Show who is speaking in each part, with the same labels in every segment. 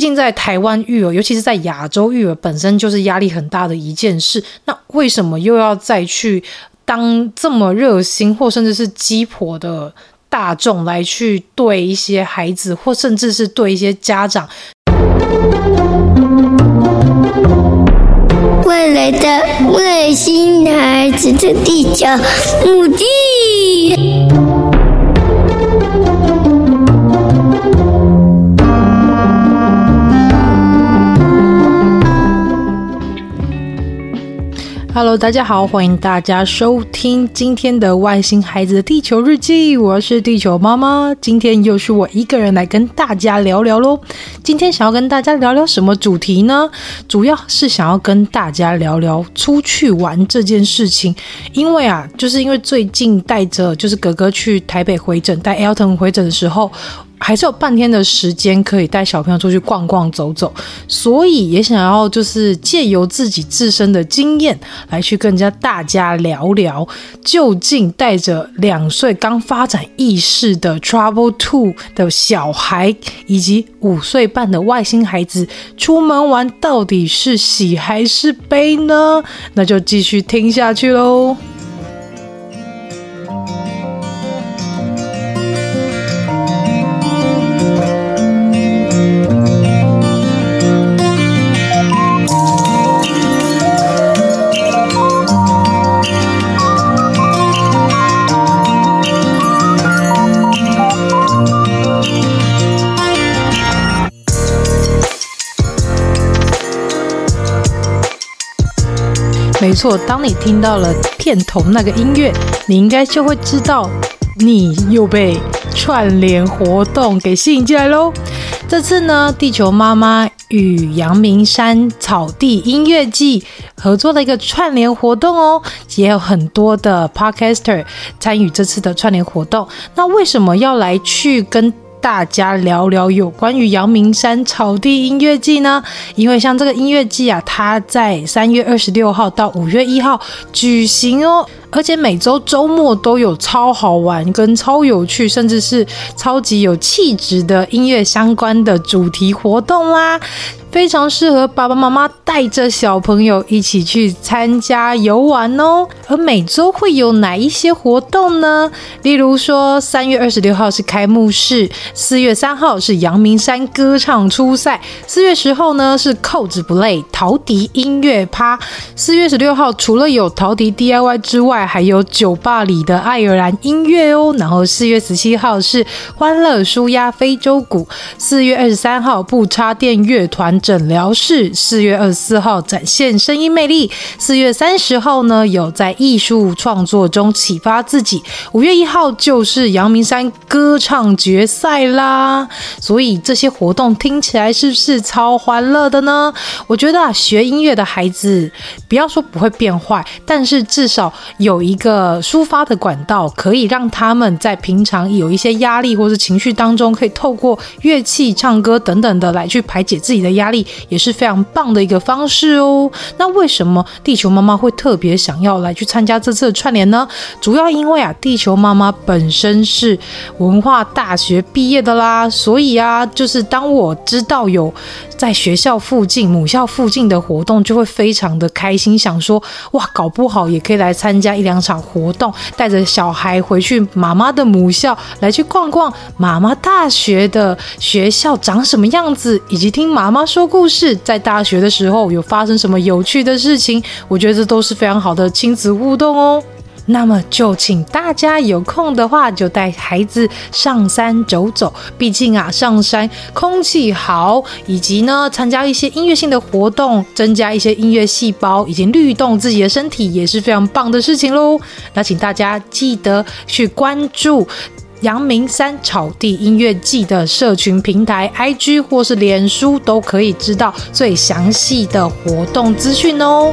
Speaker 1: 竟在台湾育儿，尤其是在亚洲育儿，本身就是压力很大的一件事。那为什么又要再去当这么热心或甚至是鸡婆的大众来去对一些孩子，或甚至是对一些家长？
Speaker 2: 未来的外星孩子的地球母地。
Speaker 1: Hello，大家好，欢迎大家收听今天的《外星孩子的地球日记》，我是地球妈妈。今天又是我一个人来跟大家聊聊喽。今天想要跟大家聊聊什么主题呢？主要是想要跟大家聊聊出去玩这件事情。因为啊，就是因为最近带着就是哥哥去台北回诊，带 Elton 回诊的时候。还是有半天的时间可以带小朋友出去逛逛走走，所以也想要就是借由自己自身的经验来去跟人家大家聊聊，究竟带着两岁刚发展意识的 Trouble Two 的小孩，以及五岁半的外星孩子出门玩，到底是喜还是悲呢？那就继续听下去喽。没错，当你听到了片头那个音乐，你应该就会知道你又被串联活动给吸引进来喽。这次呢，地球妈妈与阳明山草地音乐季合作的一个串联活动哦，也有很多的 podcaster 参与这次的串联活动。那为什么要来去跟大家聊聊有关于阳明山草地音乐季呢？因为像这个音乐季啊，它在三月二十六号到五月一号举行哦，而且每周周末都有超好玩、跟超有趣，甚至是超级有气质的音乐相关的主题活动啦。非常适合爸爸妈妈带着小朋友一起去参加游玩哦。而每周会有哪一些活动呢？例如说，三月二十六号是开幕式，四月三号是阳明山歌唱初赛，四月十号呢是扣子不累陶笛音乐趴。四月十六号除了有陶笛 DIY 之外，还有酒吧里的爱尔兰音乐哦。然后四月十七号是欢乐舒压非洲鼓，四月二十三号不插电乐团。诊疗室，四月二十四号展现声音魅力，四月三十号呢有在艺术创作中启发自己，五月一号就是阳明山歌唱决赛啦。所以这些活动听起来是不是超欢乐的呢？我觉得啊，学音乐的孩子不要说不会变坏，但是至少有有一个抒发的管道，可以让他们在平常有一些压力或是情绪当中，可以透过乐器、唱歌等等的来去排解自己的压力。也是非常棒的一个方式哦。那为什么地球妈妈会特别想要来去参加这次的串联呢？主要因为啊，地球妈妈本身是文化大学毕业的啦，所以啊，就是当我知道有在学校附近、母校附近的活动，就会非常的开心，想说哇，搞不好也可以来参加一两场活动，带着小孩回去妈妈的母校来去逛逛妈妈大学的学校长什么样子，以及听妈妈说。说故事，在大学的时候有发生什么有趣的事情？我觉得这都是非常好的亲子互动哦。那么就请大家有空的话，就带孩子上山走走。毕竟啊，上山空气好，以及呢，参加一些音乐性的活动，增加一些音乐细胞，以及律动自己的身体，也是非常棒的事情喽。那请大家记得去关注。阳明山草地音乐季的社群平台，IG 或是脸书都可以知道最详细的活动资讯哦。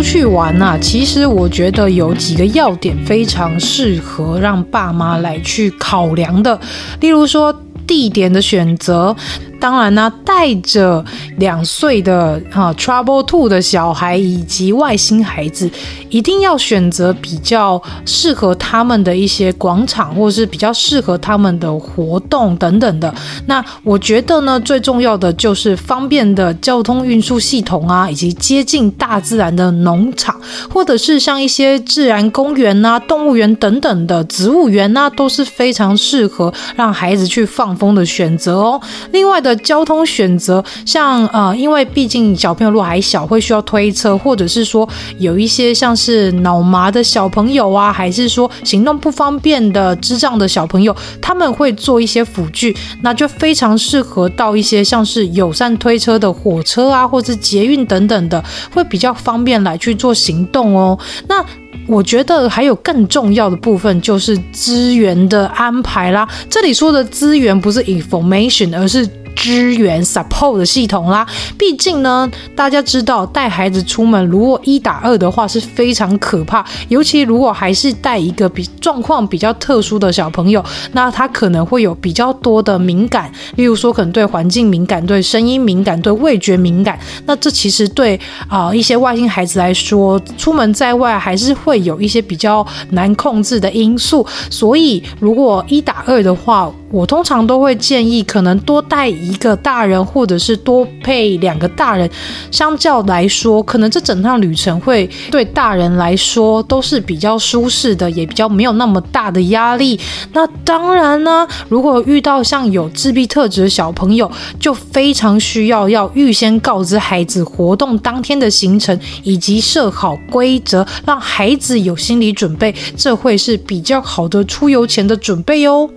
Speaker 1: 出去玩、啊，其实我觉得有几个要点非常适合让爸妈来去考量的，例如说地点的选择。当然呢，带着两岁的哈 Trouble Two 的小孩以及外星孩子，一定要选择比较适合他们的一些广场，或是比较适合他们的活动等等的。那我觉得呢，最重要的就是方便的交通运输系统啊，以及接近大自然的农场，或者是像一些自然公园啊、动物园等等的植物园啊，都是非常适合让孩子去放风的选择哦。另外的。交通选择，像呃，因为毕竟小朋友如果还小，会需要推车，或者是说有一些像是脑麻的小朋友啊，还是说行动不方便的智障的小朋友，他们会做一些辅具，那就非常适合到一些像是友善推车的火车啊，或者捷运等等的，会比较方便来去做行动哦。那我觉得还有更重要的部分就是资源的安排啦。这里说的资源不是 information，而是支援 support 的系统啦，毕竟呢，大家知道带孩子出门，如果一打二的话是非常可怕，尤其如果还是带一个比状况比较特殊的小朋友，那他可能会有比较多的敏感，例如说可能对环境敏感、对声音敏感、对味觉敏感，那这其实对啊、一些外星孩子来说，出门在外还是会有一些比较难控制的因素，所以如果一打二的话，我通常都会建议可能多带一。个大人，或者是多配两个大人，相较来说，可能这整趟旅程会对大人来说都是比较舒适的，也比较没有那么大的压力。那当然呢，如果遇到像有自闭特质的小朋友，就非常需要要预先告知孩子活动当天的行程，以及设好规则，让孩子有心理准备，这会是比较好的出游前的准备哦。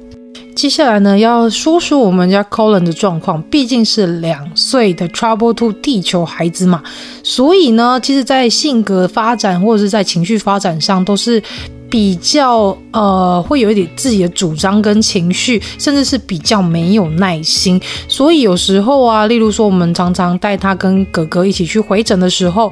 Speaker 1: 接下来呢，要说说我们家 Colin 的状况，毕竟是两岁的 Trouble to 地球孩子嘛，所以呢，其实，在性格发展或者是在情绪发展上，都是比较呃，会有一点自己的主张跟情绪，甚至是比较没有耐心。所以有时候啊，例如说，我们常常带他跟哥哥一起去回诊的时候。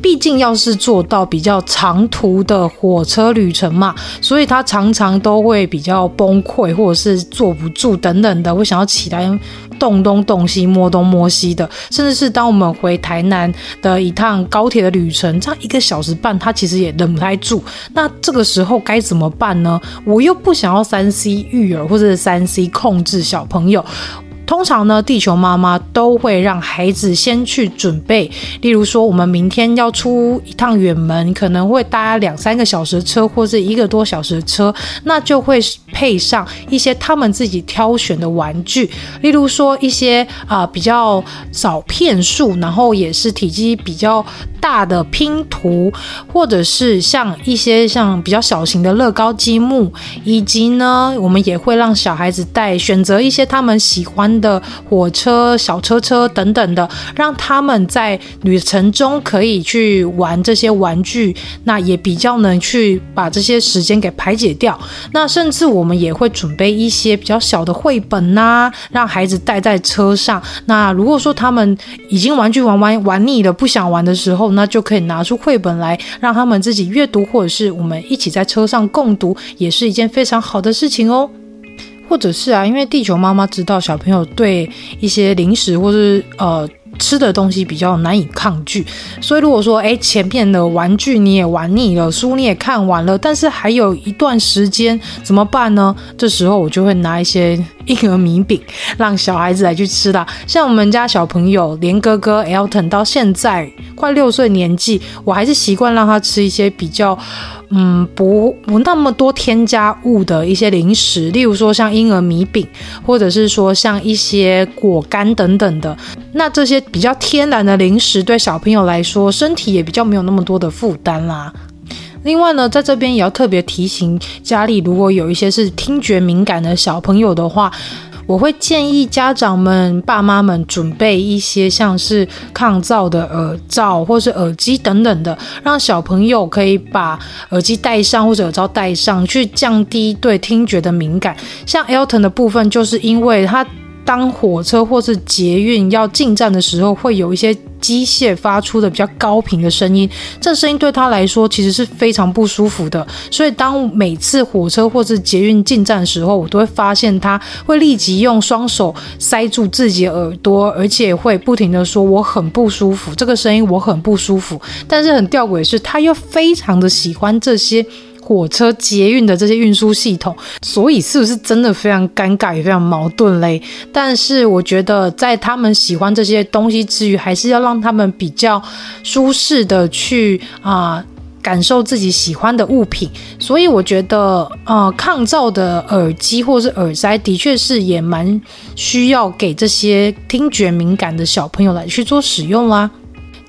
Speaker 1: 毕竟要是坐到比较长途的火车旅程嘛，所以他常常都会比较崩溃，或者是坐不住等等的，会想要起来动东动西、摸东摸西的。甚至是当我们回台南的一趟高铁的旅程，这样一个小时半，他其实也忍不太住。那这个时候该怎么办呢？我又不想要三 C 育儿或者是三 C 控制小朋友。通常呢，地球妈妈都会让孩子先去准备，例如说，我们明天要出一趟远门，可能会搭两三个小时的车，或者一个多小时的车，那就会配上一些他们自己挑选的玩具，例如说一些啊、比较少片数，然后也是体积比较大的拼图，或者是像一些像比较小型的乐高积木，以及呢，我们也会让小孩子带选择一些他们喜欢的火车、小车车等等的，让他们在旅程中可以去玩这些玩具，那也比较能去把这些时间给排解掉。那甚至我们也会准备一些比较小的绘本呐、让孩子带在车上。那如果说他们已经玩具玩玩玩腻了，不想玩的时候，那就可以拿出绘本来让他们自己阅读，或者是我们一起在车上共读，也是一件非常好的事情哦。或者是啊，因为地球妈妈知道小朋友对一些零食或是呃吃的东西比较难以抗拒，所以如果说哎前面的玩具你也玩腻了，书你也看完了，但是还有一段时间怎么办呢？这时候我就会拿一些婴儿米饼让小孩子来去吃啦。像我们家小朋友连哥哥 Elton 到现在快六岁年纪，我还是习惯让他吃一些比较。嗯，不不那么多添加物的一些零食，例如说像婴儿米饼，或者是说像一些果干等等的。那这些比较天然的零食，对小朋友来说，身体也比较没有那么多的负担啦。另外呢，在这边也要特别提醒家里，如果有一些是听觉敏感的小朋友的话。我会建议家长们、爸妈们准备一些像是抗噪的耳罩或是耳机等等的，让小朋友可以把耳机戴上或者耳罩戴上去，降低对听觉的敏感。像 Elton 的部分，就是因为它当火车或是捷运要进站的时候，会有一些机械发出的比较高频的声音，这声音对他来说其实是非常不舒服的。所以当每次火车或是捷运进站的时候，我都会发现他会立即用双手塞住自己的耳朵，而且会不停的说我很不舒服，这个声音我很不舒服。但是很吊诡的是，他又非常的喜欢这些。火车、捷运的这些运输系统，所以是不是真的非常尴尬也非常矛盾嘞？但是我觉得，在他们喜欢这些东西之余，还是要让他们比较舒适的去啊、感受自己喜欢的物品。所以我觉得，呃，抗噪的耳机或是耳塞，的确是也蛮需要给这些听觉敏感的小朋友来去做使用啦。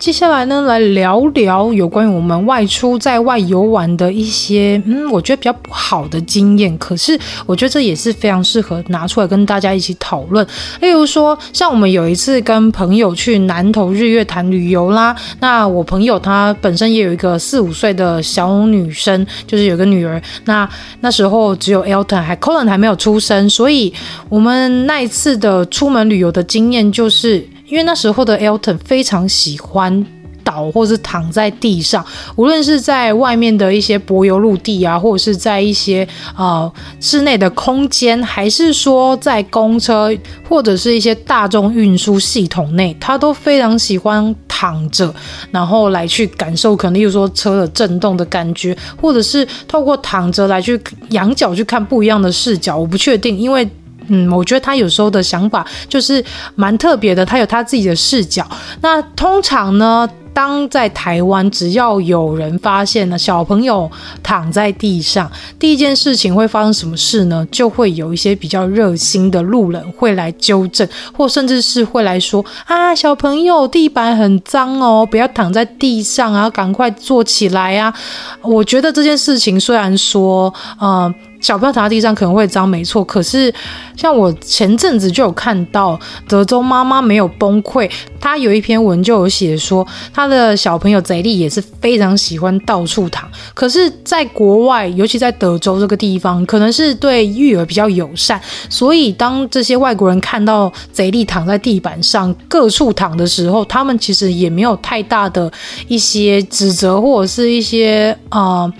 Speaker 1: 接下来呢，来聊聊有关于我们外出在外游玩的一些，嗯，我觉得比较不好的经验。可是我觉得这也是非常适合拿出来跟大家一起讨论。例如说，像我们有一次跟朋友去南投日月潭旅游啦，那我朋友他本身也有一个四五岁的小女生，就是有个女儿。那那时候只有 Elton 还 Colin 还没有出生，所以我们那一次的出门旅游的经验就是。因为那时候的 Elton 非常喜欢倒或是躺在地上，无论是在外面的一些柏油陆地啊，或者是在一些呃室内的空间，还是说在公车或者是一些大众运输系统内，他都非常喜欢躺着，然后来去感受，可能又说车的震动的感觉，或者是透过躺着来去仰角去看不一样的视角。我不确定，因为。嗯，我觉得他有时候的想法就是蛮特别的，他有他自己的视角。那通常呢，当在台湾，只要有人发现了小朋友躺在地上，第一件事情会发生什么事呢？就会有一些比较热心的路人会来纠正，或甚至是会来说啊，小朋友地板很脏哦，不要躺在地上啊，赶快坐起来啊。我觉得这件事情虽然说，呃。小朋友躺在地上可能会脏，没错。可是像我前阵子就有看到德州妈妈没有崩溃，她有一篇文就有写说，她的小朋友贼莉也是非常喜欢到处躺。可是，在国外，尤其在德州这个地方，可能是对育儿比较友善，所以当这些外国人看到贼莉躺在地板上各处躺的时候，他们其实也没有太大的一些指责或者是一些啊。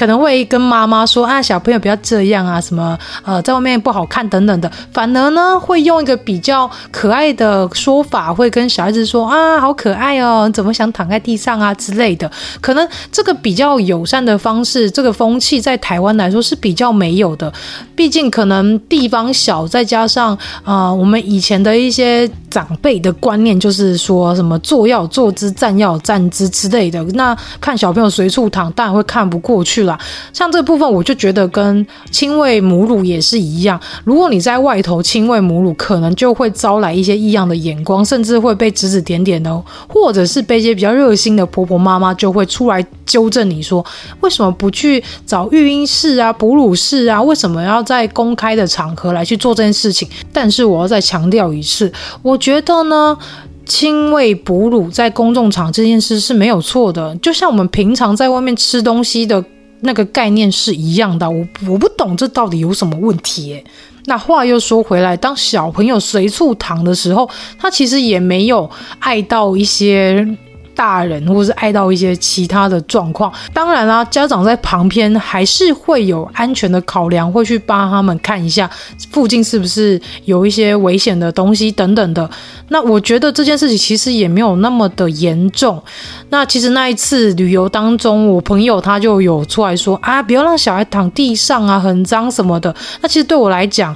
Speaker 1: 可能会跟妈妈说啊，小朋友不要这样啊，什么呃，在外面不好看等等的。反而呢，会用一个比较可爱的说法，会跟小孩子说啊，好可爱哦，你怎么想躺在地上啊之类的。可能这个比较友善的方式，这个风气在台湾来说是比较没有的。毕竟可能地方小，再加上啊、呃，我们以前的一些长辈的观念就是说什么坐要坐姿，站要站姿之类的。那看小朋友随处躺，当然会看不过去了。像这部分，我就觉得跟亲喂母乳也是一样。如果你在外头亲喂母乳，可能就会招来一些异样的眼光，甚至会被指指点点的，或者是被一些比较热心的婆婆妈妈就会出来纠正你说，为什么不去找育婴室啊、哺乳室啊？为什么要在公开的场合来去做这件事情？但是我要再强调一次，我觉得呢。亲喂哺乳在公众场这件事是没有错的，就像我们平常在外面吃东西的。那个概念是一样的，我我不懂这到底有什么问题欸。那话又说回来，当小朋友随处躺的时候，他其实也没有爱到一些。大人，或是碍到一些其他的状况，当然啦，家长在旁边还是会有安全的考量，会去帮他们看一下附近是不是有一些危险的东西等等的。那我觉得这件事情其实也没有那么的严重。那其实那一次旅游当中，我朋友他就有出来说啊，不要让小孩躺地上啊，很脏什么的。那其实对我来讲，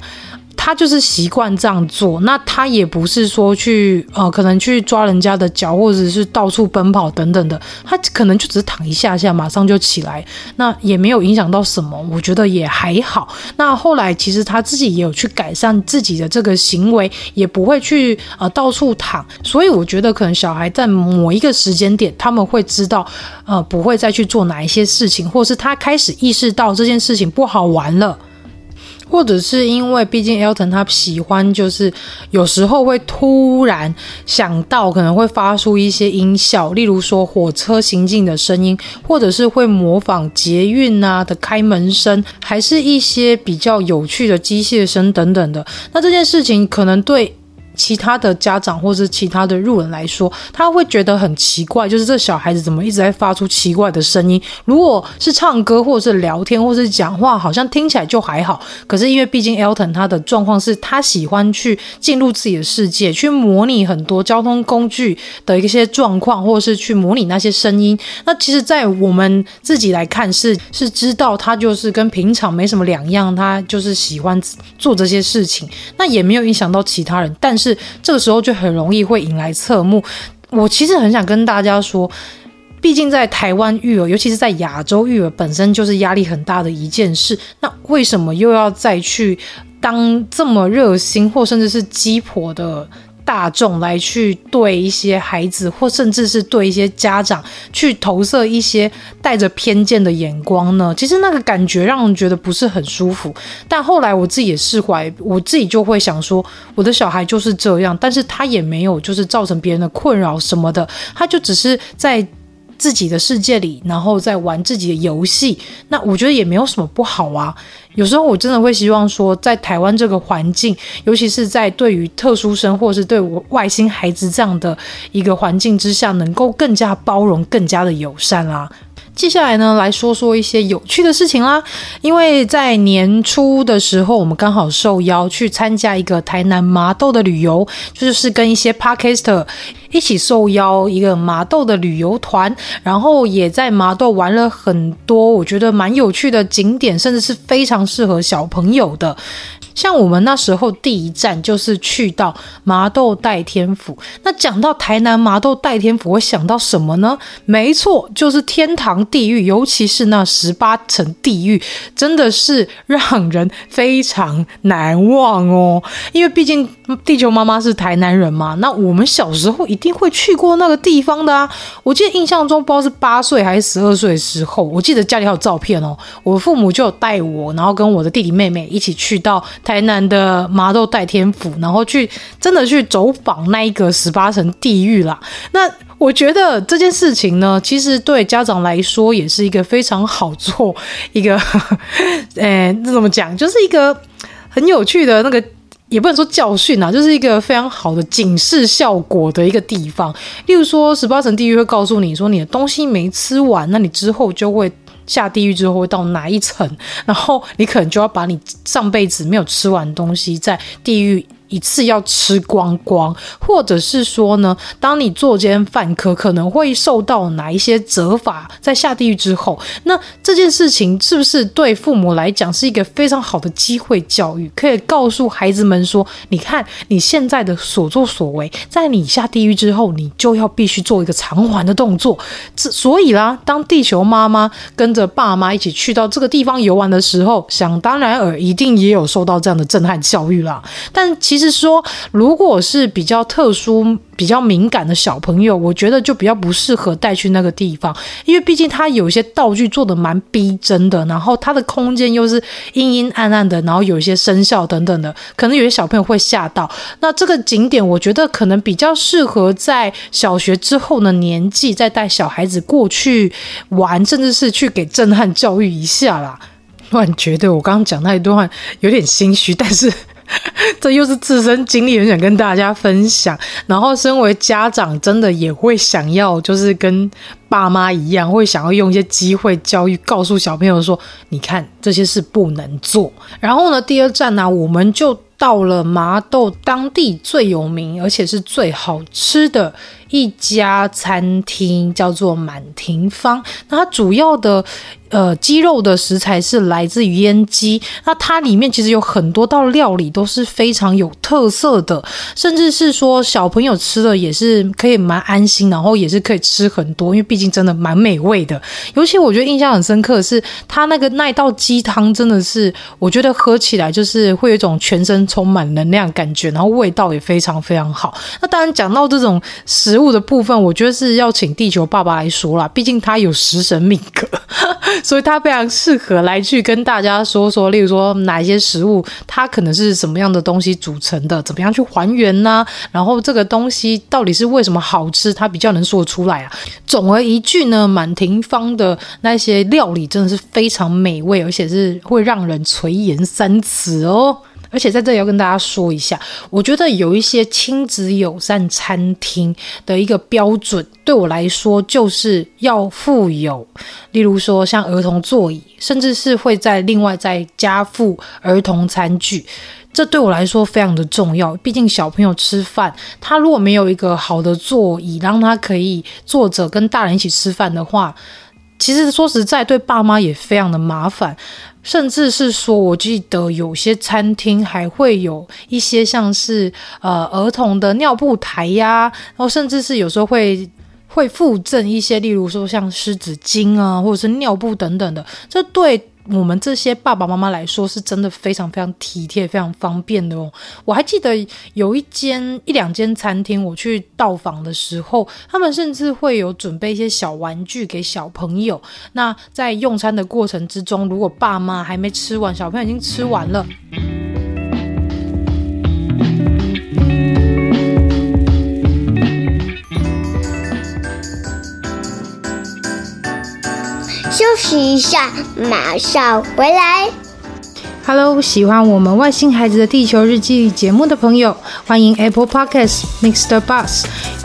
Speaker 1: 他就是习惯这样做，那他也不是说去呃，可能去抓人家的脚，或者是到处奔跑等等的，他可能就只躺一下下，马上就起来，那也没有影响到什么，我觉得也还好。那后来其实他自己也有去改善自己的这个行为，也不会去呃到处躺，所以我觉得可能小孩在某一个时间点，他们会知道呃不会再去做哪一些事情，或是他开始意识到这件事情不好玩了。或者是因为毕竟 Elton 他喜欢，就是有时候会突然想到可能会发出一些音效，例如说火车行进的声音，或者是会模仿捷运啊的开门声，还是一些比较有趣的机械声等等的。那这件事情可能对。其他的家长或者其他的路人来说，他会觉得很奇怪，就是这小孩子怎么一直在发出奇怪的声音？如果是唱歌或者是聊天或是讲话，好像听起来就还好。可是因为毕竟 Elton 他的状况是他喜欢去进入自己的世界，去模拟很多交通工具的一些状况，或是去模拟那些声音。那其实，在我们自己来看，是是知道他就是跟平常没什么两样，他就是喜欢做这些事情，那也没有影响到其他人，但是。是这个时候就很容易会引来侧目。我其实很想跟大家说，毕竟在台湾育儿，尤其是在亚洲育儿，本身就是压力很大的一件事。那为什么又要再去当这么热心，或甚至是鸡婆的？大众来去对一些孩子，或甚至是对一些家长去投射一些带着偏见的眼光呢？其实那个感觉让人觉得不是很舒服。但后来我自己也释怀，我自己就会想说，我的小孩就是这样，但是他也没有就是造成别人的困扰什么的，他就只是在。自己的世界里，然后在玩自己的游戏，那我觉得也没有什么不好啊。有时候我真的会希望说，在台湾这个环境，尤其是在对于特殊生或是对我外星孩子这样的一个环境之下，能够更加包容、更加的友善啊。接下来呢，来说说一些有趣的事情啦。因为在年初的时候，我们刚好受邀去参加一个台南麻豆的旅游，就是跟一些 parker 一起受邀一个麻豆的旅游团，然后也在麻豆玩了很多我觉得蛮有趣的景点，甚至是非常适合小朋友的。像我们那时候第一站就是去到麻豆代天府。那讲到台南麻豆代天府，我想到什么呢？没错，就是天堂地狱，尤其是那十八层地狱，真的是让人非常难忘哦。因为毕竟地球妈妈是台南人嘛，那我们小时候一定会去过那个地方的啊。我记得印象中不知道是八岁还是十二岁的时候，我记得家里还有照片哦。我父母就有带我，然后跟我的弟弟妹妹一起去到。台南的麻豆代天府，然后去真的去走访那一个十八层地狱啦。那我觉得这件事情呢，其实对家长来说也是一个非常好做一个，呃，这怎么讲？就是一个很有趣的那个，也不能说教训啊，就是一个非常好的警示效果的一个地方。例如说，十八层地狱会告诉你说，你的东西没吃完，那你之后就会。下地狱之后会到哪一层？然后你可能就要把你上辈子没有吃完东西在地狱。一次要吃光光，或者是说呢，当你作奸犯科，可能会受到哪一些责罚，在下地狱之后，那这件事情是不是对父母来讲是一个非常好的机会教育？可以告诉孩子们说，你看你现在的所作所为，在你下地狱之后，你就要必须做一个偿还的动作。这所以啦，当地球妈妈跟着爸妈一起去到这个地方游玩的时候，想当然尔，一定也有受到这样的震撼教育啦。但其实。是说，如果是比较特殊、比较敏感的小朋友，我觉得就比较不适合带去那个地方，因为毕竟它有一些道具做的蛮逼真的，然后它的空间又是阴阴暗暗的，然后有一些声效等等的，可能有些小朋友会吓到。那这个景点，我觉得可能比较适合在小学之后的年纪再带小孩子过去玩，甚至是去给震撼教育一下啦。突然觉得我刚刚讲那一段话有点心虚，但是。这又是自身经历，很想跟大家分享。然后，身为家长，真的也会想要，就是跟爸妈一样，会想要用一些机会教育，告诉小朋友说：“你看，这些事不能做。”然后呢，第二站呢、我们就到了麻豆当地最有名，而且是最好吃的。一家餐厅叫做满庭芳，那它主要的呃鸡肉的食材是来自于腌鸡，那它里面其实有很多道料理都是非常有特色的，甚至是说小朋友吃的也是可以蛮安心，然后也是可以吃很多，因为毕竟真的蛮美味的。尤其我觉得印象很深刻的是它那个那一道鸡汤，真的是我觉得喝起来就是会有一种全身充满能量感觉，然后味道也非常非常好。那当然讲到这种食物。物的部分，我觉得是要请地球爸爸来说啦，毕竟他有食神命格，所以他非常适合来去跟大家说说，例如说哪一些食物它可能是什么样的东西组成的，怎么样去还原呢、然后这个东西到底是为什么好吃，他比较能说出来啊。总而一句呢，满庭芳的那些料理真的是非常美味，而且是会让人垂涎三尺哦。而且在这里要跟大家说一下，我觉得有一些亲子友善餐厅的一个标准，对我来说就是要附有，例如说像儿童座椅，甚至是会在另外再加附儿童餐具。这对我来说非常的重要，毕竟小朋友吃饭，他如果没有一个好的座椅，让他可以坐着跟大人一起吃饭的话，其实说实在，对爸妈也非常的麻烦。甚至是说，我记得有些餐厅还会有一些像是呃儿童的尿布台呀，然后甚至是有时候会会附赠一些，例如说像湿纸巾啊，或者是尿布等等的，这对。我们这些爸爸妈妈来说，是真的非常非常体贴、非常方便的哦。我还记得有一间一两间餐厅，我去到访的时候，他们甚至会有准备一些小玩具给小朋友。那在用餐的过程之中，如果爸妈还没吃完，小朋友已经吃完了。
Speaker 2: 息一下，马上回来。
Speaker 1: Hello，喜欢我们外星孩子的地球日记节目的朋友，欢迎 Apple Podcasts Mister Bus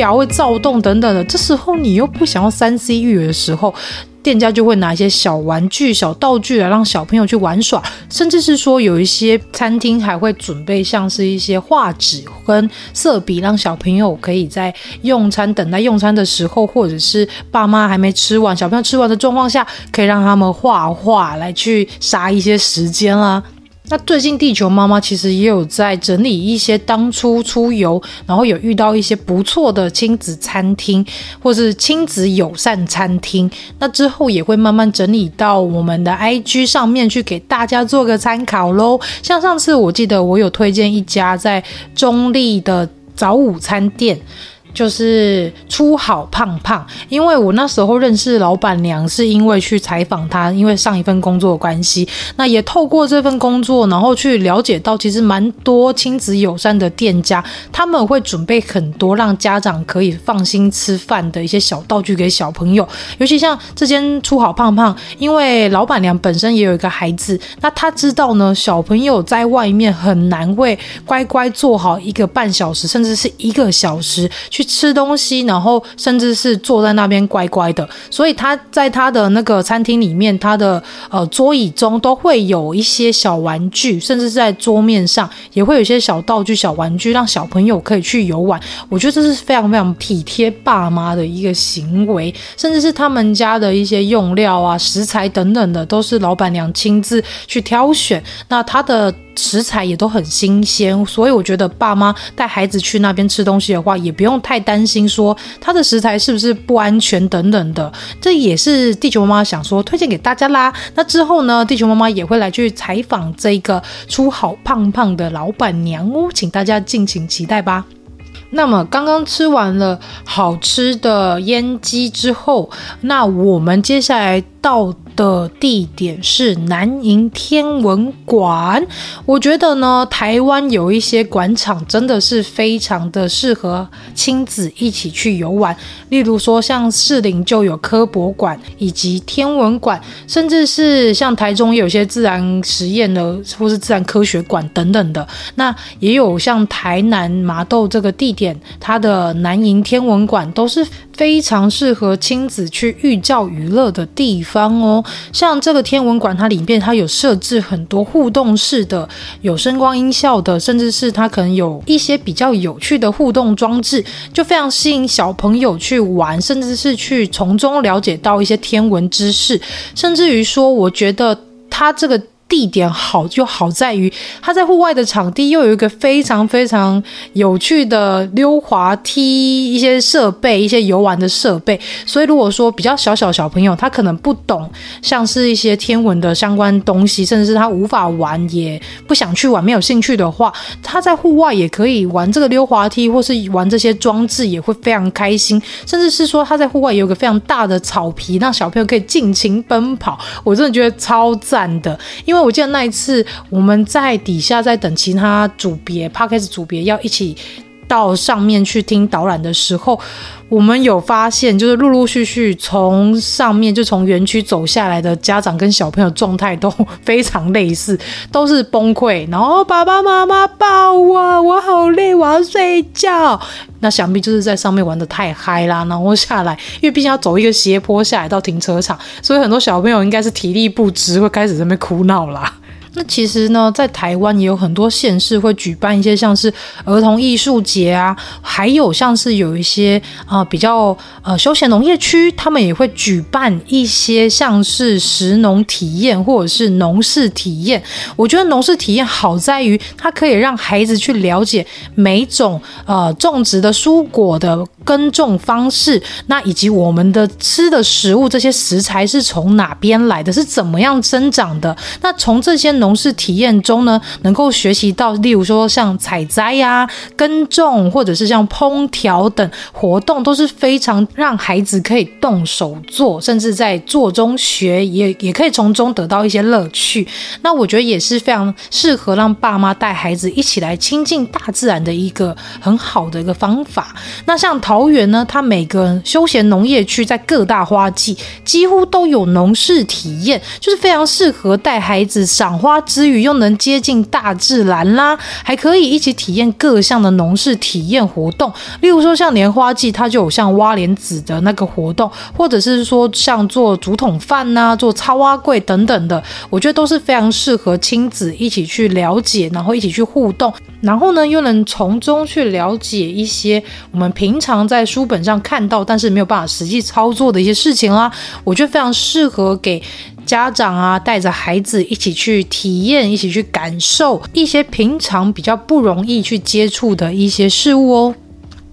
Speaker 1: 能会、躁动等等的，这时候你又不想要三 C 育儿的时候，店家就会拿一些小玩具、小道具来让小朋友去玩耍，甚至是说有一些餐厅还会准备像是一些画纸跟色笔，让小朋友可以在用餐、等待用餐的时候，或者是爸妈还没吃完、小朋友吃完的状况下，可以让他们画画来去杀一些时间啦。那最近地球妈妈其实也有在整理一些当初出游，然后有遇到一些不错的亲子餐厅，或是亲子友善餐厅。那之后也会慢慢整理到我们的 IG 上面去给大家做个参考喽。像上次我记得我有推荐一家在中坜的早午餐店。就是初好胖胖，因为我那时候认识老板娘，是因为去采访她，因为上一份工作的关系，那也透过这份工作，然后去了解到，其实蛮多亲子友善的店家，他们会准备很多让家长可以放心吃饭的一些小道具给小朋友，尤其像这间初好胖胖，因为老板娘本身也有一个孩子，那她知道呢，小朋友在外面很难会乖乖坐好一个半小时，甚至是一个小时去吃东西，然后甚至是坐在那边乖乖的，所以他在他的那个餐厅里面，他的呃桌椅中都会有一些小玩具，甚至是在桌面上也会有一些小道具、小玩具，让小朋友可以去游玩。我觉得这是非常非常体贴爸妈的一个行为，甚至是他们家的一些用料啊、食材等等的，都是老板娘亲自去挑选。那他的。食材也都很新鲜，所以我觉得爸妈带孩子去那边吃东西的话，也不用太担心说他的食材是不是不安全等等的。这也是地球妈妈想说推荐给大家啦。那之后呢，地球妈妈也会来去采访这个出好胖胖的老板娘哦，请大家敬请期待吧。那么刚刚吃完了好吃的腌鸡之后，那我们接下来到的地点是南营天文馆。我觉得呢，台湾有一些馆场真的是非常的适合亲子一起去游玩。例如说，像士林就有科博馆以及天文馆，甚至是像台中有些自然实验的或是自然科学馆等等的。那也有像台南麻豆这个地点，它的南营天文馆都是非常适合亲子去寓教于乐的地方哦。像这个天文馆，它里面它有设置很多互动式的，有声光音效的，甚至是它可能有一些比较有趣的互动装置，就非常吸引小朋友去玩，甚至是去从中了解到一些天文知识，甚至于说，我觉得它这个。地点好就好在于，它在户外的场地又有一个非常非常有趣的溜滑梯，一些设备，一些游玩的设备。所以如果说比较小小小朋友，他可能不懂像是一些天文的相关东西，甚至是他无法玩，也不想去玩，没有兴趣的话，他在户外也可以玩这个溜滑梯，或是玩这些装置，也会非常开心。甚至是说他在户外有个非常大的草皮，让小朋友可以尽情奔跑。我真的觉得超赞的，因为。我记得那一次，我们在底下在等其他组别 Podcast 组别要一起到上面去听导览的时候，我们有发现，就是陆陆续续从上面就从园区走下来的家长跟小朋友状态都非常类似，都是崩溃，然后爸爸妈妈抱我，我好累，我要睡觉。那想必就是在上面玩得太嗨啦，然后下来，因为毕竟要走一个斜坡下来到停车场，所以很多小朋友应该是体力不支，会开始在那边哭闹啦。那其实呢，在台湾也有很多县市会举办一些像是儿童艺术节啊，还有像是有一些啊、比较呃休闲农业区，他们也会举办一些像是食农体验或者是农事体验。我觉得农事体验好在于它可以让孩子去了解每种呃种植的蔬果的耕种方式，那以及我们的吃的食物这些食材是从哪边来的，是怎么样生长的。那从这些农事体验中呢，能够学习到，例如说像采摘呀、耕种，或者是像烹调等活动，都是非常让孩子可以动手做，甚至在做中学，也也可以从中得到一些乐趣。那我觉得也是非常适合让爸妈带孩子一起来亲近大自然的一个很好的一个方法。那像桃园呢，它每个休闲农业区在各大花季几乎都有农事体验，就是非常适合带孩子赏花。之余又能接近大自然啦，还可以一起体验各项的农事体验活动。例如说像莲花季，它就有像挖莲子的那个活动，或者是说像做竹筒饭呐、做插花柜等等的，我觉得都是非常适合亲子一起去了解，然后一起去互动，然后呢又能从中去了解一些我们平常在书本上看到，但是没有办法实际操作的一些事情啦。我觉得非常适合给。家长啊，带着孩子一起去体验，一起去感受一些平常比较不容易去接触的一些事物哦。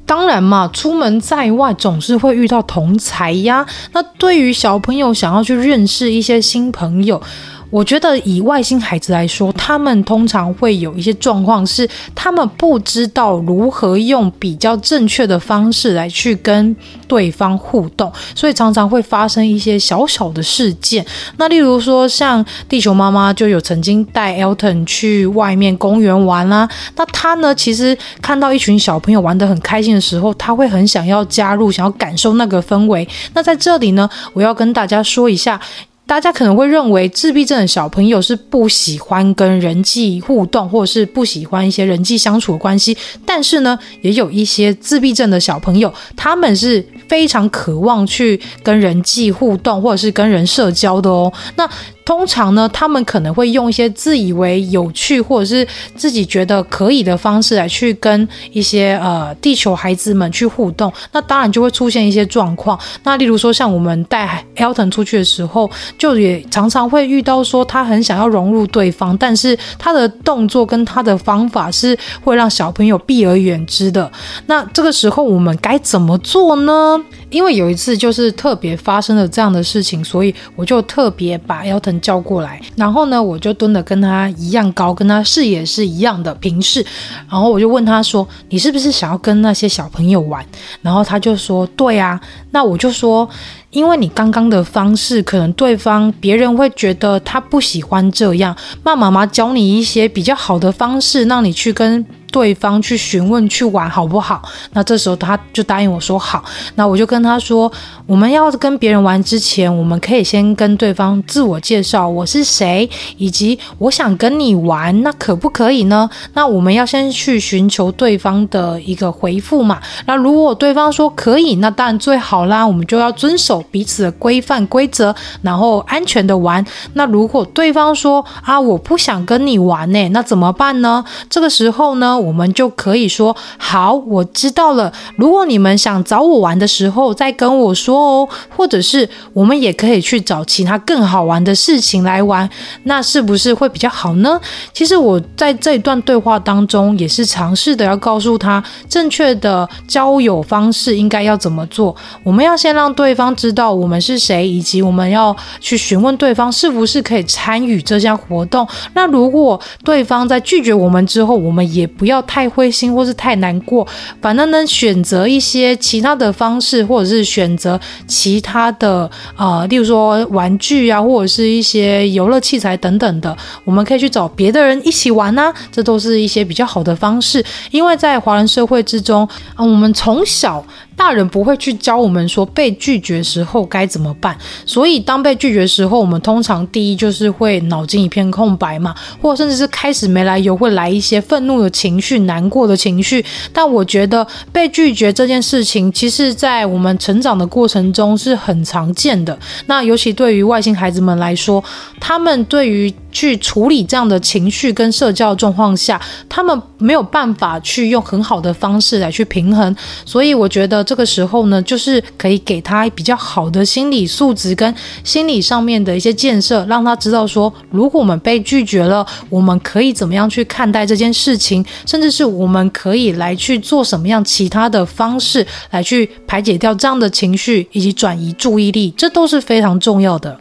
Speaker 1: 当然嘛，出门在外总是会遇到同才呀。那对于小朋友想要去认识一些新朋友，我觉得以外星孩子来说，他们通常会有一些状况是，他们不知道如何用比较正确的方式来去跟对方互动，所以常常会发生一些小小的事件。那例如说，像地球妈妈就有曾经带 Elton 去外面公园玩啦、啊，那他呢，其实看到一群小朋友玩得很开心的时候，他会很想要加入，想要感受那个氛围。那在这里呢，我要跟大家说一下。大家可能会认为自闭症的小朋友是不喜欢跟人际互动，或者是不喜欢一些人际相处的关系。但是呢，也有一些自闭症的小朋友，他们是非常渴望去跟人际互动，或者是跟人社交的哦。那通常呢，他们可能会用一些自以为有趣，或者是自己觉得可以的方式来去跟一些呃地球孩子们去互动。那当然就会出现一些状况。那例如说，像我们带 Elton 出去的时候，就也常常会遇到说他很想要融入对方，但是他的动作跟他的方法是会让小朋友避而远之的。那这个时候我们该怎么做呢？因为有一次就是特别发生了这样的事情，所以我就特别把 Elton 叫过来，然后呢，我就蹲的跟他一样高，跟他视野是一样的平视，然后我就问他说：“你是不是想要跟那些小朋友玩？”然后他就说：“对啊。”那我就说。因为你刚刚的方式，可能对方别人会觉得他不喜欢这样。那妈妈教你一些比较好的方式，让你去跟。对方去询问去玩好不好？那这时候他就答应我说好。那我就跟他说，我们要跟别人玩之前，我们可以先跟对方自我介绍，我是谁，以及我想跟你玩，那可不可以呢？那我们要先去寻求对方的一个回复嘛。那如果对方说可以，那当然最好啦。我们就要遵守彼此的规范规则，然后安全的玩。那如果对方说啊，我不想跟你玩呢，那怎么办呢？这个时候呢？我们就可以说好，我知道了。如果你们想找我玩的时候，再跟我说哦。或者是我们也可以去找其他更好玩的事情来玩，那是不是会比较好呢？其实我在这一段对话当中，也是尝试的要告诉他正确的交友方式应该要怎么做。我们要先让对方知知道我们是谁，以及我们要去询问对方是不是可以参与这项活动。那如果对方在拒绝我们之后，我们也不要太灰心或是太难过，反正呢，选择一些其他的方式，或者是选择其他的呃，例如说玩具啊，或者是一些游乐器材等等的，我们可以去找别的人一起玩呐、啊，这都是一些比较好的方式。因为在华人社会之中，啊、我们从小。大人不会去教我们说被拒绝时候该怎么办，所以当被拒绝时候，我们通常第一就是会脑筋一片空白嘛，或甚至是开始没来由会来一些愤怒的情绪、难过的情绪。但我觉得被拒绝这件事情，其实在我们成长的过程中是很常见的。那尤其对于外星孩子们来说，他们对于去处理这样的情绪跟社交状况下，他们没有办法去用很好的方式来去平衡，所以我觉得这个时候呢，就是可以给他比较好的心理素质跟心理上面的一些建设，让他知道说，如果我们被拒绝了，我们可以怎么样去看待这件事情，甚至是我们可以来去做什么样其他的方式来去排解掉这样的情绪以及转移注意力，这都是非常重要的。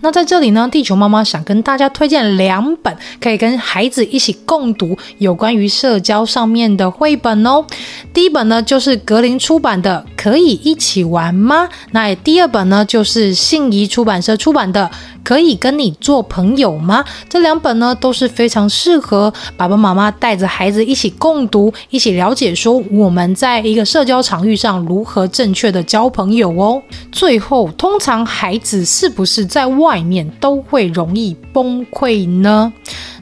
Speaker 1: 那在这里呢，地球妈妈想跟大家推荐两本可以跟孩子一起共读有关于社交上面的绘本哦。第一本呢就是格林出版的《可以一起玩吗》，那第二本呢就是信谊出版社出版的。可以跟你做朋友吗？这两本呢都是非常适合爸爸妈妈带着孩子一起共读，一起了解说我们在一个社交场域上如何正确的交朋友哦。最后，通常孩子是不是在外外面都会容易崩溃呢？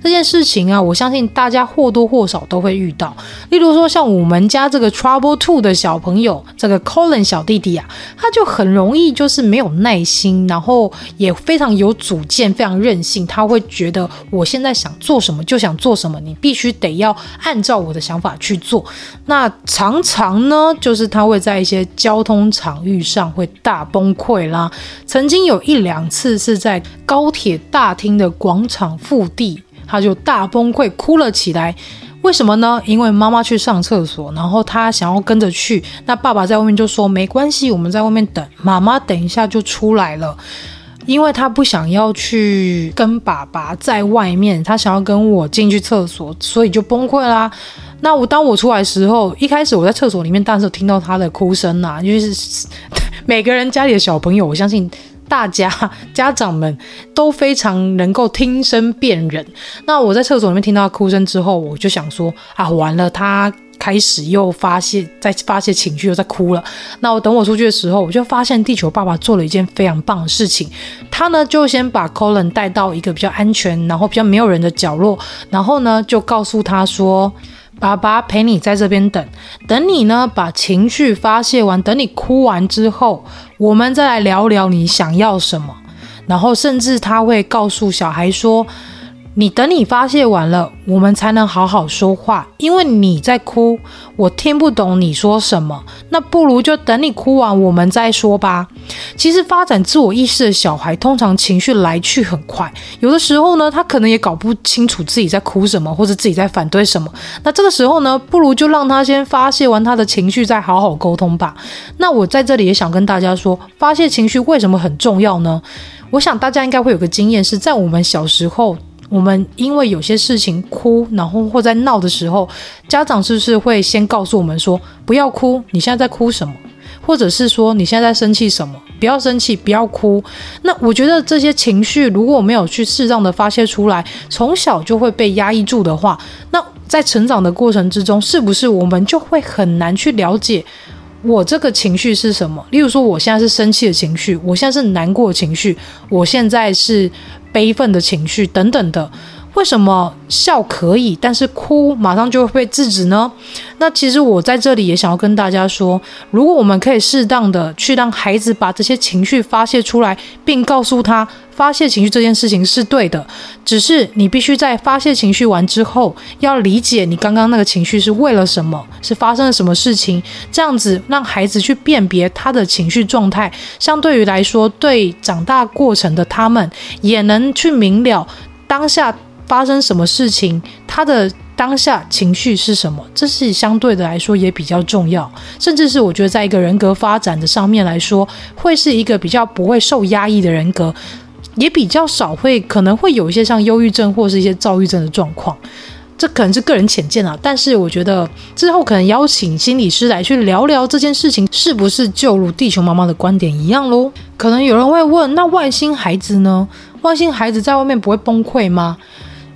Speaker 1: 这件事情啊，我相信大家或多或少都会遇到。例如说，像我们家这个 Trouble Two 的小朋友，这个 Colin 小弟弟啊，他就很容易就是没有耐心，然后也非常有主见，非常任性。他会觉得我现在想做什么就想做什么，你必须得要按照我的想法去做。那常常呢，就是他会在一些交通场域上会大崩溃啦。曾经有一两次是在高铁大厅的广场腹地。他就大崩溃，哭了起来。为什么呢？因为妈妈去上厕所，然后他想要跟着去。那爸爸在外面就说：“没关系，我们在外面等，妈妈等一下就出来了。”因为他不想要去跟爸爸在外面，他想要跟我进去厕所，所以就崩溃啦。那我当我出来的时候，一开始我在厕所里面，当时有听到他的哭声呐，因为是 每个人家里的小朋友，我相信。大家 家长们都非常能够听声辨人。那我在厕所里面听到哭声之后，我就想说啊，完了，他开始又发泄，在发泄情绪，又在哭了。那我等我出去的时候，我就发现地球爸爸做了一件非常棒的事情。他呢就先把 Colin 带到一个比较安全，然后比较没有人的角落，然后呢就告诉他说。爸爸陪你在这边等，等你呢把情绪发泄完，等你哭完之后，我们再来聊聊你想要什么。然后甚至他会告诉小孩说，你等你发泄完了，我们才能好好说话。因为你在哭，我听不懂你说什么。那不如就等你哭完，我们再说吧。其实发展自我意识的小孩，通常情绪来去很快。有的时候呢，他可能也搞不清楚自己在哭什么，或者自己在反对什么。那这个时候呢，不如就让他先发泄完他的情绪，再好好沟通吧。那我在这里也想跟大家说，发泄情绪为什么很重要呢？我想大家应该会有个经验，是在我们小时候。我们因为有些事情哭，然后或在闹的时候，家长是不是会先告诉我们说不要哭？你现在在哭什么？或者是说你现在在生气什么？不要生气，不要哭。那我觉得这些情绪如果没有去适当的发泄出来，从小就会被压抑住的话，那在成长的过程之中，是不是我们就会很难去了解我这个情绪是什么？例如说，我现在是生气的情绪，我现在是难过的情绪，我现在是。悲愤的情绪等等的，为什么笑可以，但是哭马上就会被制止呢？那其实我在这里也想要跟大家说，如果我们可以适当的去让孩子把这些情绪发泄出来，并告诉他发泄情绪这件事情是对的，只是你必须在发泄情绪完之后，要理解你刚刚那个情绪是为了什么，是发生了什么事情，这样子让孩子去辨别他的情绪状态，相对于来说，对长大过程的他们也能去明了当下。发生什么事情，他的当下情绪是什么？这是相对的来说也比较重要，甚至是我觉得在一个人格发展的上面来说，会是一个比较不会受压抑的人格，也比较少会可能会有一些像忧郁症或是一些躁郁症的状况。这可能是个人浅见啊，但是我觉得之后可能邀请心理师来去聊聊这件事情，是不是就如地球妈妈的观点一样喽？可能有人会问，那外星孩子呢？外星孩子在外面不会崩溃吗？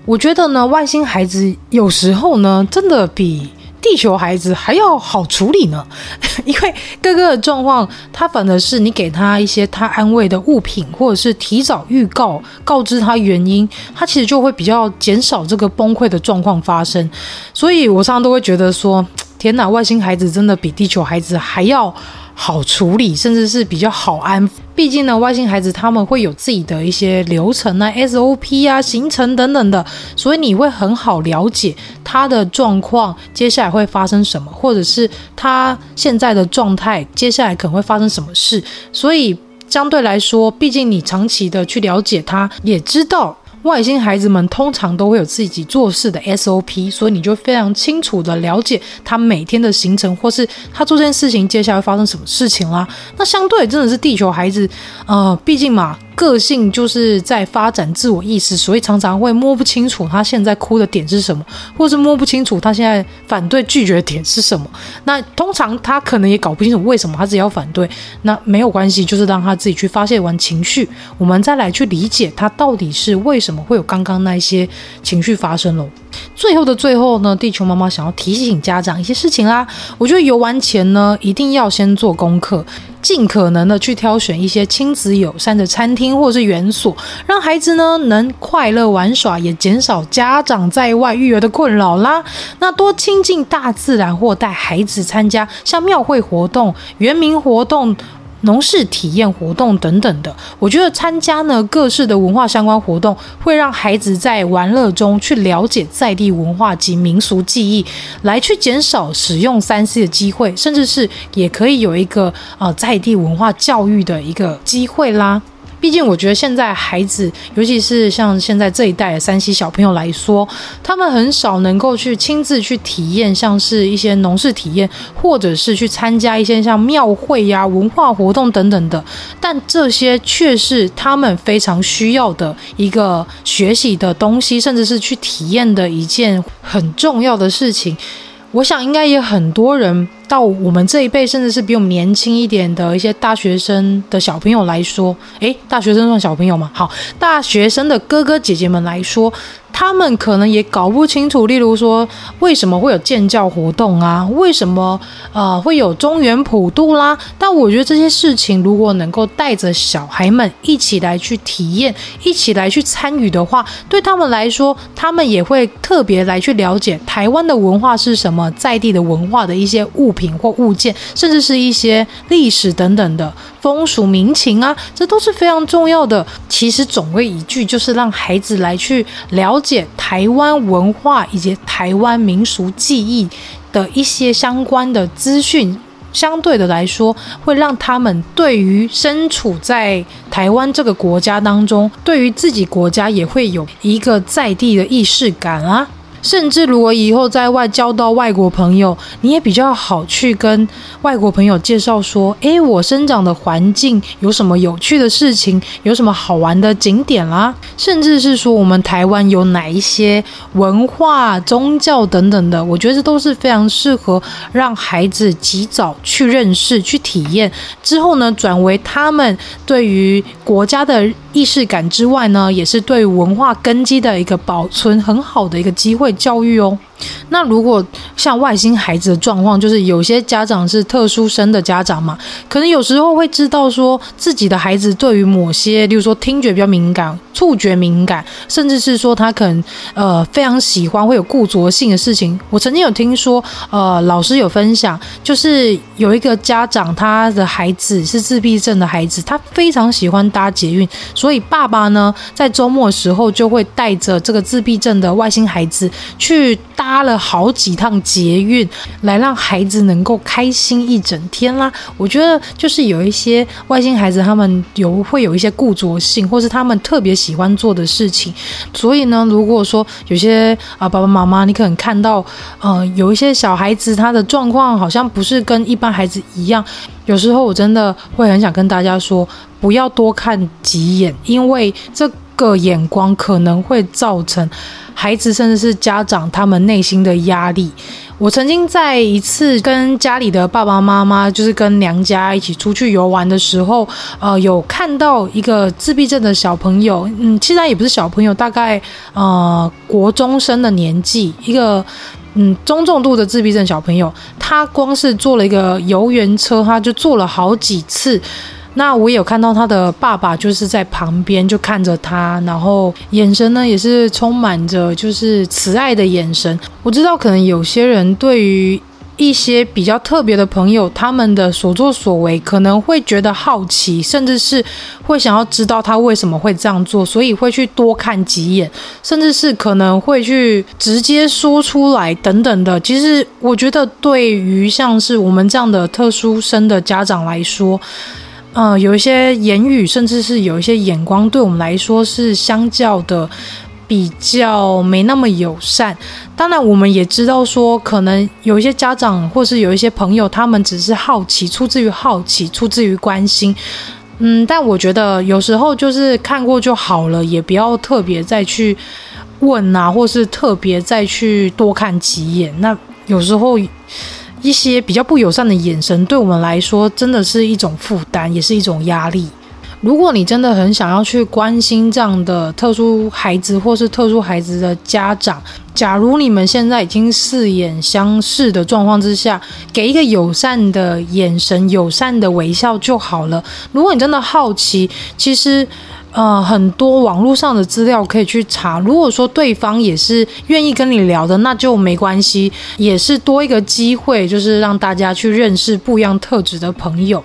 Speaker 1: 我觉得呢，外星孩子有时候呢，真的比地球孩子还要好处理呢。因为哥哥的状况，他反而是你给他一些他安慰的物品，或者是提早预告告知他原因，他其实就会比较减少这个崩溃的状况发生。所以我常常都会觉得说，天哪，外星孩子真的比地球孩子还要。好处理，甚至是比较好安抚。毕竟呢，外星孩子他们会有自己的一些流程啊、SOP 啊、行程等等的，所以你会很好了解他的状况，接下来会发生什么，或者是他现在的状态，接下来可能会发生什么事。所以相对来说，毕竟你长期的去了解他，也知道。外星孩子们通常都会有自己做事的 SOP，所以你就非常清楚的了解他每天的行程，或是他做这件事情接下来会发生什么事情啦。那相对真的是地球孩子，呃，毕竟嘛。个性就是在发展自我意识，所以常常会摸不清楚他现在哭的点是什么，或是摸不清楚他现在反对拒绝的点是什么。那通常他可能也搞不清楚为什么他自己要反对。那没有关系，就是让他自己去发泄完情绪，我们再来去理解他到底是为什么会有刚刚那些情绪发生了。最后的最后呢，地球妈妈想要提醒家长一些事情啦。我觉得游玩前呢，一定要先做功课。尽可能的去挑选一些亲子友善的餐厅或是园所，让孩子呢能快乐玩耍，也减少家长在外育儿的困扰啦。那多亲近大自然，或带孩子参加像庙会活动、园民活动。农事体验活动等等的，我觉得参加呢各式的文化相关活动，会让孩子在玩乐中去了解在地文化及民俗技艺，来去减少使用三 C 的机会，甚至是也可以有一个呃在地文化教育的一个机会啦。毕竟，我觉得现在孩子，尤其是像现在这一代的山西小朋友来说，他们很少能够去亲自去体验，像是一些农事体验，或者是去参加一些像庙会呀、文化活动等等的。但这些却是他们非常需要的一个学习的东西，甚至是去体验的一件很重要的事情。我想，应该也很多人。到我们这一辈，甚至是比我们年轻一点的一些大学生的小朋友来说，诶，大学生算小朋友吗？好，大学生的哥哥姐姐们来说，他们可能也搞不清楚，例如说为什么会有建教活动啊？为什么呃会有中原普渡啦？但我觉得这些事情，如果能够带着小孩们一起来去体验，一起来去参与的话，对他们来说，他们也会特别来去了解台湾的文化是什么，在地的文化的一些物品或物件，甚至是一些历史等等的风俗民情啊，这都是非常重要的。其实总归一句，就是让孩子来去了解台湾文化以及台湾民俗记忆的一些相关的资讯。相对的来说，会让他们对于身处在台湾这个国家当中，对于自己国家也会有一个在地的意识感啊。甚至如果以后在外交到外国朋友，你也比较好去跟外国朋友介绍说：“诶，我生长的环境有什么有趣的事情，有什么好玩的景点啦，甚至是说我们台湾有哪一些文化、宗教等等的，我觉得这都是非常适合让孩子及早去认识、去体验，之后呢，转为他们对于国家的意识感之外呢，也是对文化根基的一个保存很好的一个机会。教育哦。那如果像外星孩子的状况，就是有些家长是特殊生的家长嘛，可能有时候会知道说自己的孩子对于某些，例如说听觉比较敏感、触觉敏感，甚至是说他可能呃非常喜欢会有固着性的事情。我曾经有听说，呃，老师有分享，就是有一个家长他的孩子是自闭症的孩子，他非常喜欢搭捷运，所以爸爸呢在周末时候就会带着这个自闭症的外星孩子去搭。搭了好几趟捷运，来让孩子能够开心一整天啦。我觉得就是有一些外星孩子，他们有会有一些固着性，或是他们特别喜欢做的事情。所以呢，如果说有些啊、爸爸妈妈，你可能看到呃有一些小孩子他的状况好像不是跟一般孩子一样，有时候我真的会很想跟大家说，不要多看几眼，因为这个眼光可能会造成。孩子甚至是家长，他们内心的压力。我曾经在一次跟家里的爸爸妈妈，就是跟娘家一起出去游玩的时候，呃，有看到一个自闭症的小朋友，嗯，其实也不是小朋友，大概呃国中生的年纪，一个嗯中重度的自闭症小朋友，他光是坐了一个游园车，他就坐了好几次。那我有看到他的爸爸，就是在旁边就看着他，然后眼神呢也是充满着就是慈爱的眼神。我知道可能有些人对于一些比较特别的朋友，他们的所作所为可能会觉得好奇，甚至是会想要知道他为什么会这样做，所以会去多看几眼，甚至是可能会去直接说出来等等的。其实我觉得，对于像是我们这样的特殊生的家长来说，呃，有一些言语，甚至是有一些眼光，对我们来说是相较的比较没那么友善。当然，我们也知道说，可能有一些家长或是有一些朋友，他们只是好奇，出自于好奇，出自于关心。嗯，但我觉得有时候就是看过就好了，也不要特别再去问啊，或是特别再去多看几眼。那有时候。一些比较不友善的眼神，对我们来说真的是一种负担，也是一种压力。如果你真的很想要去关心这样的特殊孩子，或是特殊孩子的家长，假如你们现在已经四眼相视的状况之下，给一个友善的眼神、友善的微笑就好了。如果你真的好奇，其实。呃，很多网络上的资料可以去查。如果说对方也是愿意跟你聊的，那就没关系，也是多一个机会，就是让大家去认识不一样特质的朋友。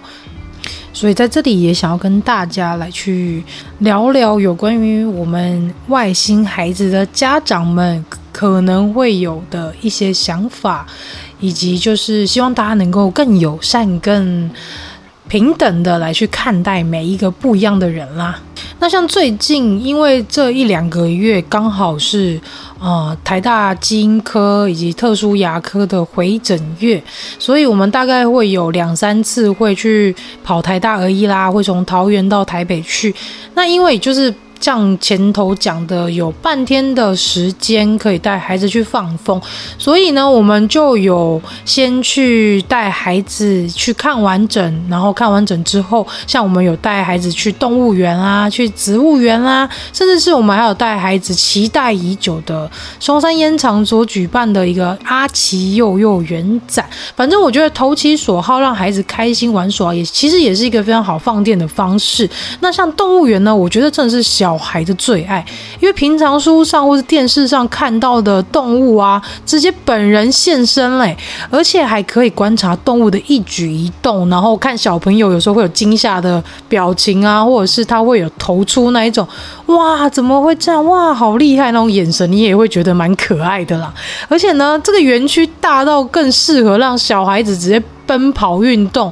Speaker 1: 所以在这里也想要跟大家来去聊聊有关于我们外星孩子的家长们可能会有的一些想法，以及就是希望大家能够更友善、更平等的来去看待每一个不一样的人啦。那像最近，因为这一两个月刚好是呃台大基因科以及特殊牙科的回诊月，所以我们大概会有两三次会去跑台大而已啦，会从桃园到台北去。那因为就是。像前头讲的，有半天的时间可以带孩子去放风，所以呢，我们就有先去带孩子去看完整，然后看完整之后，像我们有带孩子去动物园啊，去植物园啊，甚至是我们还有带孩子期待已久的松山烟厂所举办的一个阿奇幼幼园展。反正我觉得投其所好，让孩子开心玩耍，也其实也是一个非常好放电的方式。那像动物园呢，我觉得真的是小。小孩的最爱，因为平常书上或是电视上看到的动物啊，直接本人现身嘞，而且还可以观察动物的一举一动，然后看小朋友有时候会有惊吓的表情啊，或者是他会有投出那一种哇，怎么会这样哇，好厉害那种眼神，你也会觉得蛮可爱的啦。而且呢，这个园区大到更适合让小孩子直接奔跑运动。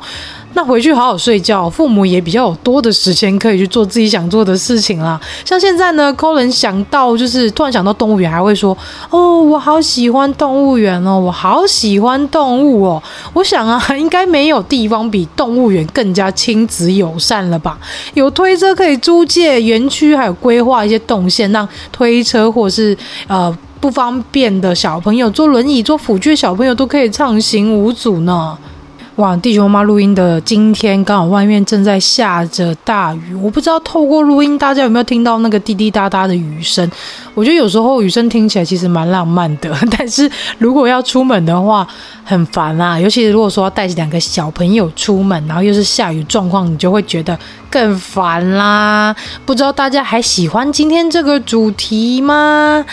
Speaker 1: 那回去好好睡觉，父母也比较有多的时间可以去做自己想做的事情啦。像现在呢可能想到就是突然想到动物园，还会说：“哦，我好喜欢动物园哦，我好喜欢动物哦。”我想啊，应该没有地方比动物园更加亲子友善了吧？有推车可以租借，园区还有规划一些动线，让推车或是呃不方便的小朋友坐轮椅、坐辅具的小朋友都可以畅行无阻呢。哇！地球妈妈录音的今天刚好外面正在下着大雨，我不知道透过录音大家有没有听到那个滴滴答答的雨声。我觉得有时候雨声听起来其实蛮浪漫的，但是如果要出门的话很烦啊，尤其是如果说要带两个小朋友出门，然后又是下雨状况，你就会觉得更烦啦。不知道大家还喜欢今天这个主题吗？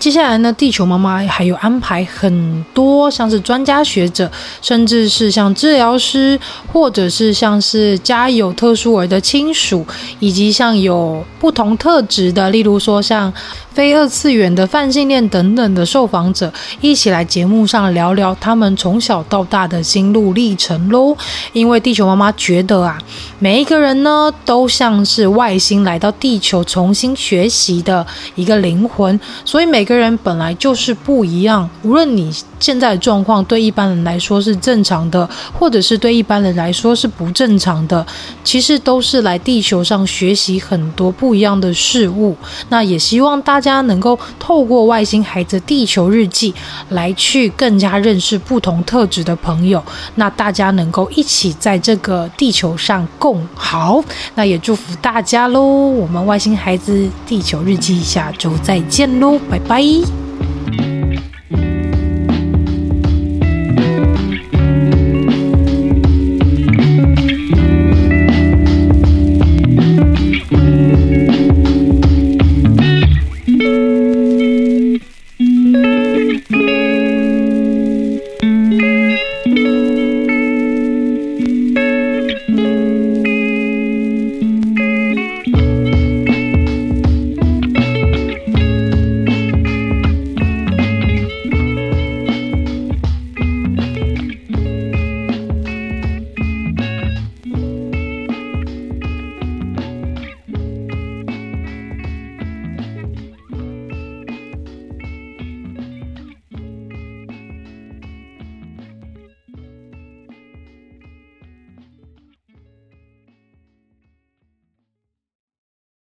Speaker 1: 接下来呢，地球妈妈还有安排很多，像是专家学者，甚至是像治疗师，或者是像是家有特殊儿的亲属，以及像有不同特质的，例如说像。非二次元的泛性恋等等的受访者一起来节目上聊聊他们从小到大的心路历程喽。因为地球妈妈觉得啊，每一个人呢都像是外星来到地球重新学习的一个灵魂，所以每个人本来就是不一样。无论你现在的状况对一般人来说是正常的，或者是对一般人来说是不正常的，其实都是来地球上学习很多不一样的事物。那也希望大。家能够透过外星孩子地球日记来去更加认识不同特质的朋友，那大家能够一起在这个地球上共好，那也祝福大家喽！我们外星孩子地球日记下周再见喽，拜拜拜。